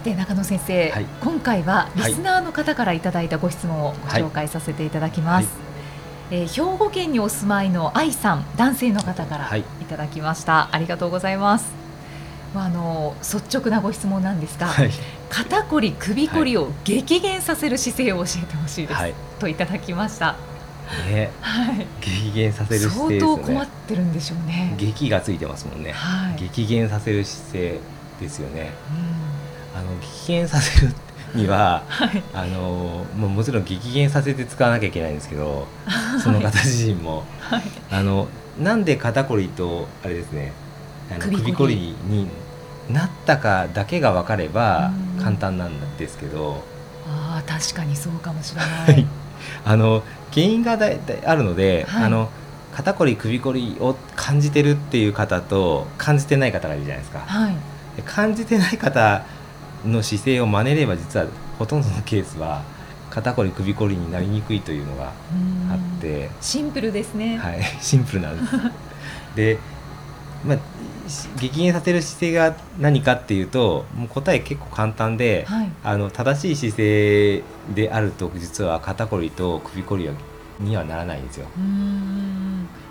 さて中野先生、はい、今回はリスナーの方からいただいたご質問をご紹介させていただきます、はい、えー、兵庫県にお住まいの愛さん男性の方からい。ただきました、ありがとうございます。まあ、あの率直なご質問なんですが、はい、肩こり首こりを激減させる姿勢を教えてほしいです、はい、といただきました。ね、はい、激減させる姿勢、ね、相当困ってるんでしょうね。激がついてますもんね。はい、激減させる姿勢ですよね。うんあの激減させるには、はい、あのももちろん激減させて使わなきゃいけないんですけど、その方自身も、はい、あのなんで肩こりとあれですねあの首こり。になったかだけが分かれば簡単なんですけど。あ確かにそうかもしれない。あの原因がだいあるので、はい、あの肩こり首こりを感じてるっていう方と感じてない方がいるじゃないですか。はい、感じてない方の姿勢を真似れば実はほとんどのケースは肩こり首こりになりにくいというのがあって。シンプルですね。はい。シンプルなんです。で、まあ、激減させる姿勢が何かっていうともう答え結構簡単で、はい、あの正しい姿勢であると実は肩こりと首こりにはならないんですよ。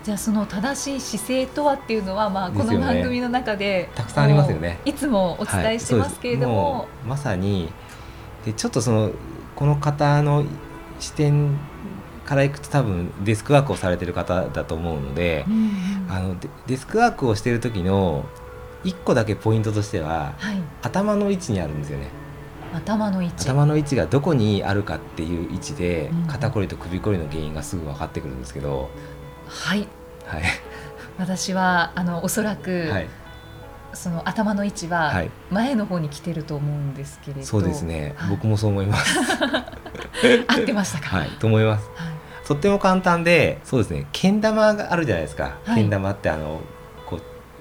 じゃあその正しい姿勢とはっていうのは、まあ、この番組の中で、ね、たくさんありますよね。いつもお伝えしてますけれども。はい、まさにでちょっとそのこの方の視点からいくと多分デスクワークをされてる方だと思うので、うんうん、あのデスクワークをしてる時の1個だけポイントとしては、はい、頭の位置にあるんですよね。頭の位置。頭の位置がどこにあるかっていう位置で、肩こりと首こりの原因がすぐ分かってくるんですけど。はい。はい、私はあのおそらく、はい、その頭の位置は前の方に来てると思うんですけれど、そうですね、はい、僕もそう思います。合ってましたか？はい。と思います、はい、とっても簡単でそうですね。けん玉があるじゃないですか、けん玉ってあの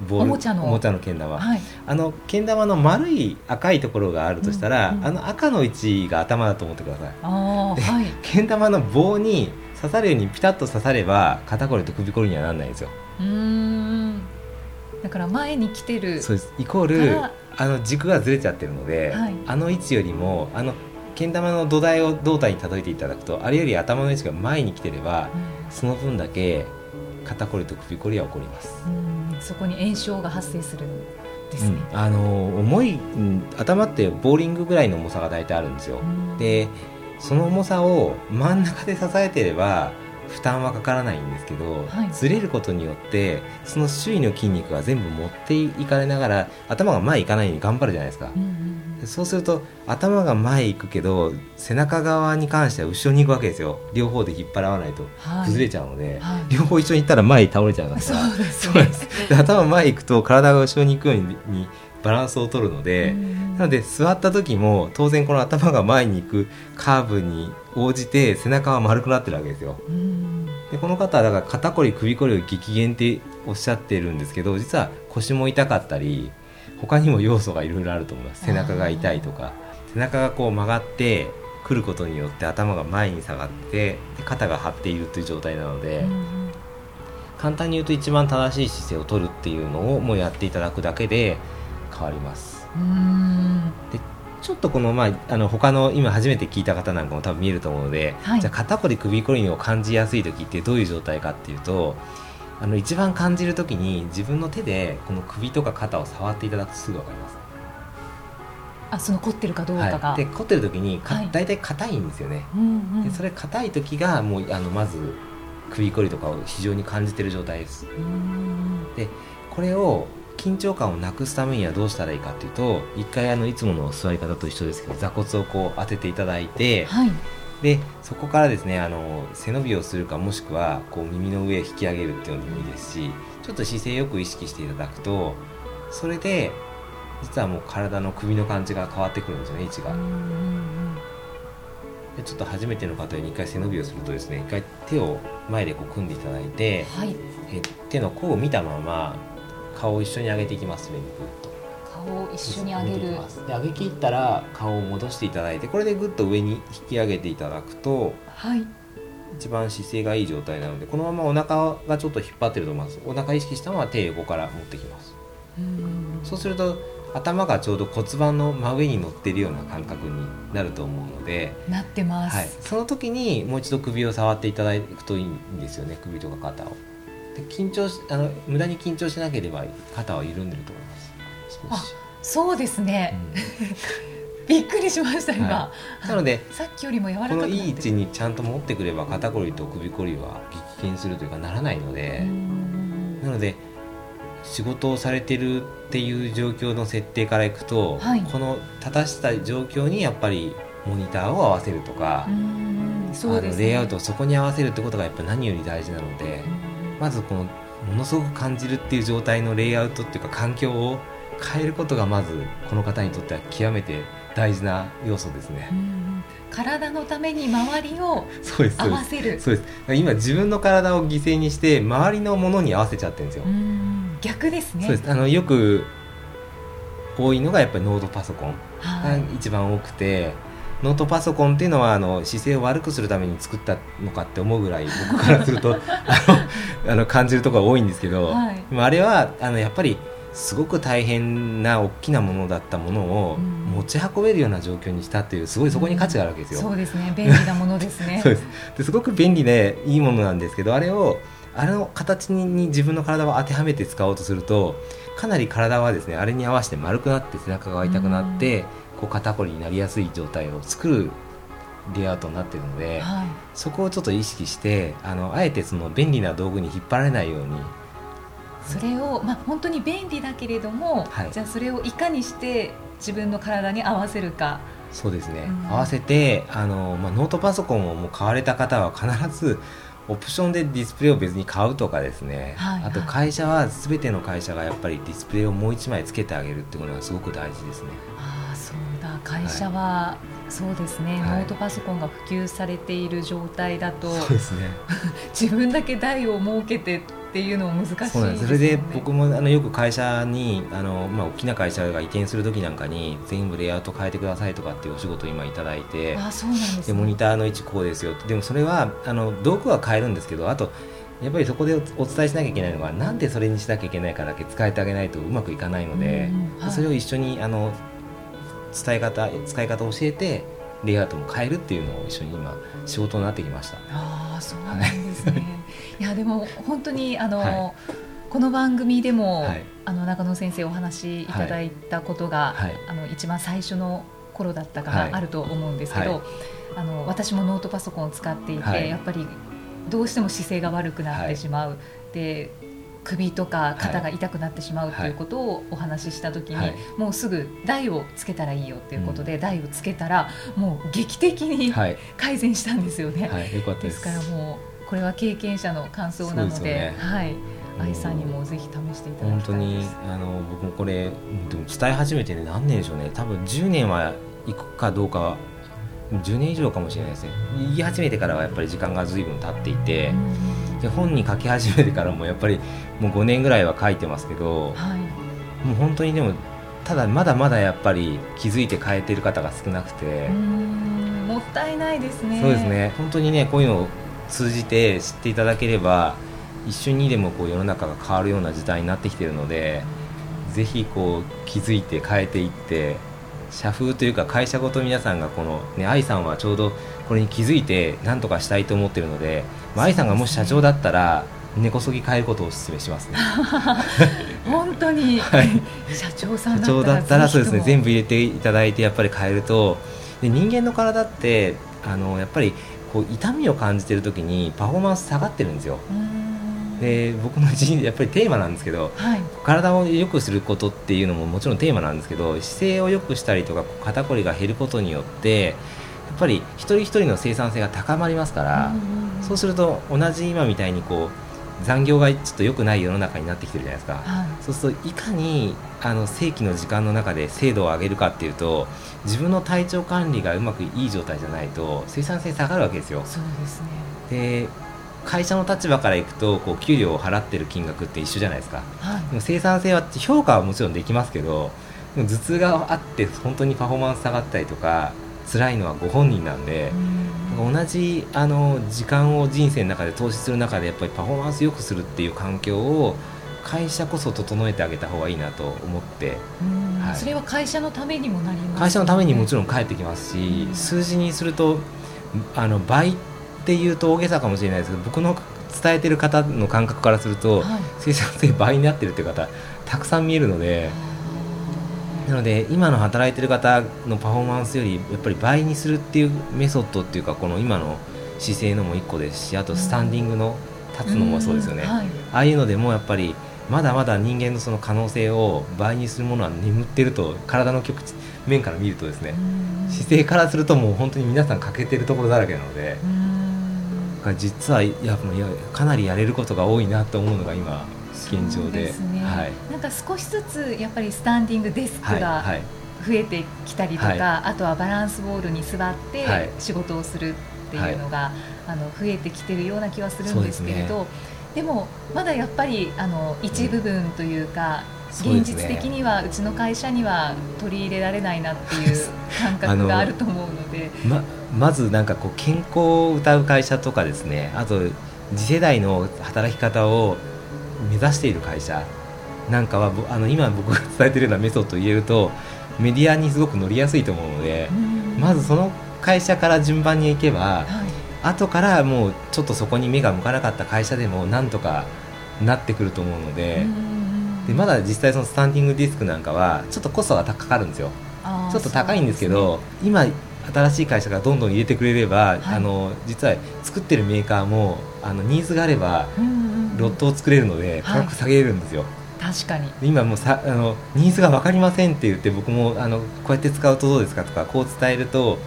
ボールおもちゃの。おもちゃのけん玉、はい、あのけん玉の丸い赤いところがあるとしたら、うんうん、あの赤の位置が頭だと思ってください。あ、はい、けん玉の棒に刺さるようにピタッと刺されば肩こりと首こりにはならないんですよ。うん。だから前に来てる。そうです。イコールあの軸がずれちゃってるので、はい、あの位置よりもあのけん玉の土台を胴体に例えていただくとあれより頭の位置が前に来てれば、うん、その分だけ肩こりと首こりは起こりますそこに炎症が発生するんですね、うん、あの重い、うん、頭ってボーリングぐらいの重さが大体あるんですよ、でその重さを真ん中で支えてれば負担はかからないんですけど、はい、ずれることによってその周囲の筋肉が全部持っていかれながら頭が前行かないように頑張るじゃないですか、うんうん、そうすると頭が前行くけど背中側に関しては後ろに行くわけですよ。両方で引っ張らないと崩れちゃうので、はい、両方一緒に行ったら前に倒れちゃいますから、そうです。で頭前行くと体が後ろに行くようにバランスを取るので、なので座った時も当然この頭が前に行くカーブに応じて背中は丸くなってるわけですよ。でこの方はだから肩こり首こりを激減っておっしゃってるんですけど実は腰も痛かったり他にも要素がいろいろあると思います。背中が痛いとか。背中がこう曲がってくることによって頭が前に下がってで肩が張っているという状態なので、簡単に言うと一番正しい姿勢を取るっていうのをもうやっていただくだけで変わります。でちょっとこの,、まあ、あの他の今初めて聞いた方なんかも多分見えると思うので、はい、じゃあ肩こり首こりを感じやすい時ってどういう状態かっていうとあの一番感じる時に自分の手でこの首とか肩を触っていただくとすぐ分かります。あその凝ってるかどうかが、はい、で凝ってる時にか、はい、大体硬いんですよね、うんうん、でそれ硬い時がもうあのまず首こりとかを非常に感じてる状態です。でこれを緊張感をなくすためにはどうしたらいいかというと一回あのいつもの座り方と一緒ですけど座骨をこう当てていただいて、はい、でそこからですねあの背伸びをするかもしくはこう耳の上引き上げるっていうのもいいですしちょっと姿勢よく意識していただくとそれで実はもう体の首の感じが変わってくるんですよね位置が。ちょっと初めての方に1回背伸びをするとですね1回手を前でこう組んでいただいて、はい、え手の甲を見たまま顔を一緒に上げていきます上にグッと。顔を一緒に上げる。で上げきったら顔を戻していただいてこれでグッと上に引き上げていただくと、はい、一番姿勢がいい状態なのでこのままお腹がちょっと引っ張ってると思います。お腹意識したまま手横から持ってきます。そうすると頭がちょうど骨盤の真上に乗っているような感覚になると思うのでなってます、はい、その時にもう一度首を触っていただくといいんですよね首とか肩を。で緊張しあの無駄に緊張しなければ肩は緩んでると思います。そうですね、うん、びっくりしました今、はい、なのでさっきよりも柔らかくこのいい位置にちゃんと持ってくれば肩こりと首こりは激減するというかならないのでなので仕事をされてるっていう状況の設定からいくと、はい、この立たした状況にやっぱりモニターを合わせるとか、そうです、ね、レイアウトをそこに合わせるってことがやっぱ何より大事なので、まずこのものすごく感じるっていう状態のレイアウトっていうか環境を変えることがまずこの方にとっては極めて大事な要素ですね。体のために周りを合わせる。そうです。今自分の体を犠牲にして周りのものに合わせちゃってるんですよ。逆ですね。そうです。あのよく多いのがやっぱりノートパソコン。が一番多くて、はい、ノートパソコンっていうのはあの姿勢を悪くするために作ったのかって思うぐらい僕からするとあの あの感じるところが多いんですけど、はい、あれはあのやっぱりすごく大変な大きなものだったものを持ち運べるような状況にしたっていうすごいそこに価値があるわけですよ。うん、そうですね便利なものですね。そうです。ですごく便利でいいものなんですけどあれをあれの形に自分の体を当てはめて使おうとするとかなり体はですねあれに合わせて丸くなって背中が痛くなって、こう肩こりになりやすい状態を作るレイアウトになっているので、はい、そこをちょっと意識してあのあえてその便利な道具に引っ張られないように。それを、まあ、本当に便利だけれども、はい、じゃあそれをいかにして自分の体に合わせるか。そうですね、うん、合わせてあの、まあ、ノートパソコンをもう買われた方は必ずオプションでディスプレイを別に買うとかですね、はいはい、あと会社は全ての会社がやっぱりディスプレイをもう1枚つけてあげるっていうのがすごく大事ですね。ああそうだ。会社は、はい、そうですね、ノートパソコンが普及されている状態だと、そうですね。自分だけ台を設けてっていうのも難しい、ね、そうなんです。それで僕もあのよく会社にあの、まあ、大きな会社が移転する時なんかに全部レイアウト変えてくださいとかっていうお仕事を今いただいてあそうなんです、ね、でモニターの位置こうですよでもそれはあの道具は変えるんですけどあとやっぱりそこでお伝えしなきゃいけないのはなんでそれにしなきゃいけないかだけ伝えてあげないとうまくいかないので、はい、それを一緒にあの伝え方使い方を教えてレイアウトも変えるっていうのを一緒に今仕事になってきました。ああそうなんですね、い。やでも本当にあの、はい、この番組でも、はい、あの中野先生お話しいただいたことが、はい、あの一番最初の頃だったかあると思うんですけど、あの私もノートパソコンを使っていて、やっぱりどうしても姿勢が悪くなってしまう、で首とか肩が痛くなってしまうということをお話しした時に、はい、もうすぐ台をつけたらいいよっていうことで、うん、台をつけたらもう劇的に改善したんですよね。はい、よです。からもうこれは経験者の感想なので、ね、はい。愛さんにもぜひ試していただき本当にあの僕もこれでも伝え始めてね何年でしょうね。多分10年はいくかどうか10年以上かもしれないですね。言い始めてからはやっぱり時間が随分経っていて、で本に書き始めてからもやっぱりもう5年ぐらいは書いてますけど、はい、もう本当にでもただまだまだやっぱり気づいて変えてる方が少なくて。もったいないですね。そうですね。本当にねこういうの通じて知っていただければ一瞬にでもこう世の中が変わるような時代になってきてるのでぜひこう気づいて変えていって社風というか会社ごと皆さんがこのね愛さんはちょうどこれに気づいて何とかしたいと思ってるので、まあ、愛さんがもし社長だったら根こそぎ変えることをお勧めしますね。本当に、はい、社長さん社長だったらそうですね。全部入れていただいてやっぱり変えると。で人間の体ってあのやっぱりこう痛みを感じてる時にパフォーマンス下がってるんですよ。で僕の人やっぱりテーマなんですけど、はい、体を良くすることっていうのももちろんテーマなんですけど姿勢を良くしたりとか肩こりが減ることによってぱり一人一人の生産性が高まりますから、そうすると同じ今みたいにこう残業がちょっと良くない世の中になってきてるじゃないですか、はい、そうするといかにあの正規の時間の中で精度を上げるかっていうと自分の体調管理がうまくいい状態じゃないと生産性下がるわけですよ。そうですね。で会社の立場からいくとこう給料を払ってる金額って一緒じゃないですか、はい、でも生産性は評価はもちろんできますけど頭痛があって本当にパフォーマンス下がったりとか辛いのはご本人なんで、うん、同じあの時間を人生の中で投資する中でやっぱりパフォーマンスよくするっていう環境を会社こそ整えてあげた方がいいなと思って、はい、それは会社のためにもなります、ね、会社のためにもちろん返ってきますし、数字にするとあの倍っていうと大げさかもしれないですけど僕の伝えてる方の感覚からすると、はい、生産性倍になってるっていう方たくさん見えるので。なので今の働いてる方のパフォーマンスよりやっぱり倍にするっていうメソッドっていうかこの今の姿勢のも1個ですしあとスタンディングの立つのもそうですよね、はい、ああいうのでもやっぱりまだまだ人間のその可能性を倍にするものは眠ってると体の極面から見るとですね姿勢からするともう本当に皆さん欠けてるところだらけなので。実はいやかなりやれることが多いなと思うのが今現状で、ね、はい、なんか少しずつやっぱりスタンディングデスクが増えてきたりとか、はい。はい、あとはバランスボールに座って仕事をするっていうのが、あの増えてきてるような気はするんですけれどで、ね,、もまだやっぱりあの一部分というか、うん、現実的にはうちの会社には取り入れられないなっていう感覚があると思うので。ままずなんかこう健康を謳う会社とかですね。あと次世代の働き方を目指している会社なんかはあの今僕が伝えてるようなメソッドを言えるとメディアにすごく乗りやすいと思うのでまずその会社から順番に行けば、はい、後からもうちょっとそこに目が向かなかった会社でもなんとかなってくると思うのででまだ実際そのスタンディングディスクなんかはちょっとコストがかかるんですよ。ちょっと高いんですけど、ね、今新しい会社がどんどん入れてくれれば、はい、あの実は作ってるメーカーもあのニーズがあれば、ロットを作れるので価格下げれるんですよ。確かに。今もうさあのニーズが分かりませんって言って僕もあのこうやって使うとどうですかとかこう伝えると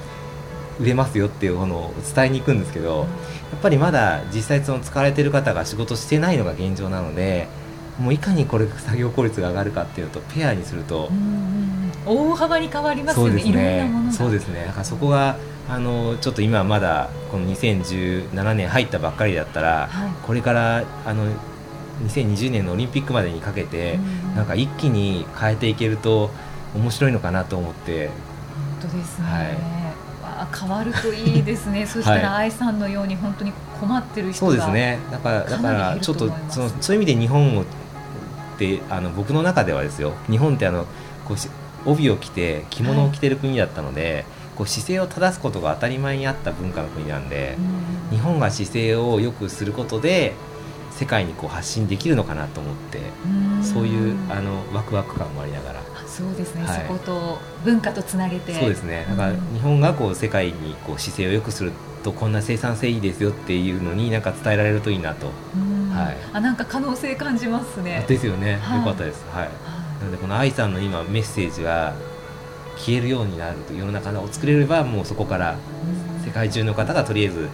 売れますよっていうのを伝えに行くんですけど、やっぱりまだ実際その使われてる方が仕事してないのが現状なのでもういかにこれ作業効率が上がるかっていうとペアにすると。大幅に変わりますよね、そうですね。そうですね。だからそこがあのちょっと今まだこの2017年入ったばっかりだったら、はい、これからあの2020年のオリンピックまでにかけて、うん、なんか一気に変えていけると面白いのかなと思って。本当ですね、はい、変わるといいですね。そしたら愛さんのように本当に困ってる人がそうですね。だからだからちょっとそのそういう意味で日本をってあの僕の中ではですよ。日本ってあのこう帯を着て着物を着てる国だったので、はい、こう姿勢を正すことが当たり前にあった文化の国なんで、日本が姿勢を良くすることで世界にこう発信できるのかなと思ってそういうあのワクワク感もありながら。そうですね、はい、そこと文化とつなげて。そうですね。だから日本がこう世界にこう姿勢を良くするとこんな生産性いいですよっていうのになんか伝えられるといいなと、はい、あなんか可能性感じますね。ですよね、はい、よかったです。はい。なのでこの愛さんの今メッセージが消えるようになると世の中を作れればもうそこから世界中の方がとりあえず、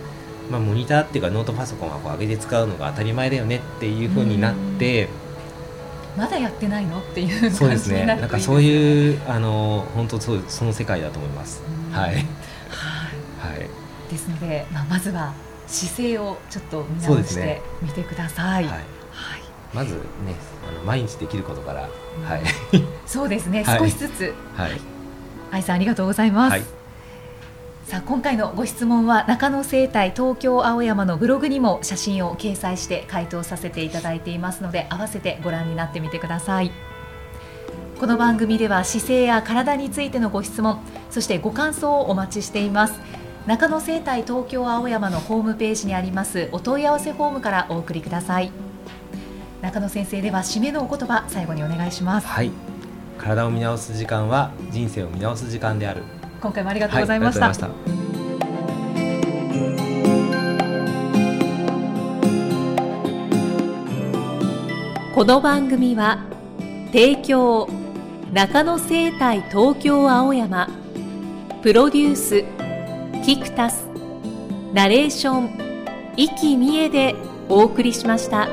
まあ、モニターっていうかノートパソコンはこう上げて使うのが当たり前だよねっていうふうになって。まだやってないの？っていうそうですね。なんかそういうあの本当そうその世界だと思います。はい。はい。はい。ですので、まあまずは姿勢をちょっと見直してみてください。はい。はい。まずねあの毎日できることから、はいそうですね、少しずつはい愛さんありがとうございます、さあ今回のご質問は中野生態東京青山のブログにも写真を掲載して回答させていただいていますので合わせてご覧になってみてください。この番組では姿勢や体についてのご質問そしてご感想をお待ちしています。中野生態東京青山のホームページにありますお問い合わせフォームからお送りください。中野先生では締めのお言葉最後にお願いします。はい。体を見直す時間は人生を見直す時間である。今回もありがとうございましたはい、この番組は提供中野生態東京青山プロデュースキクタスナレーション生きみえでお送りしました。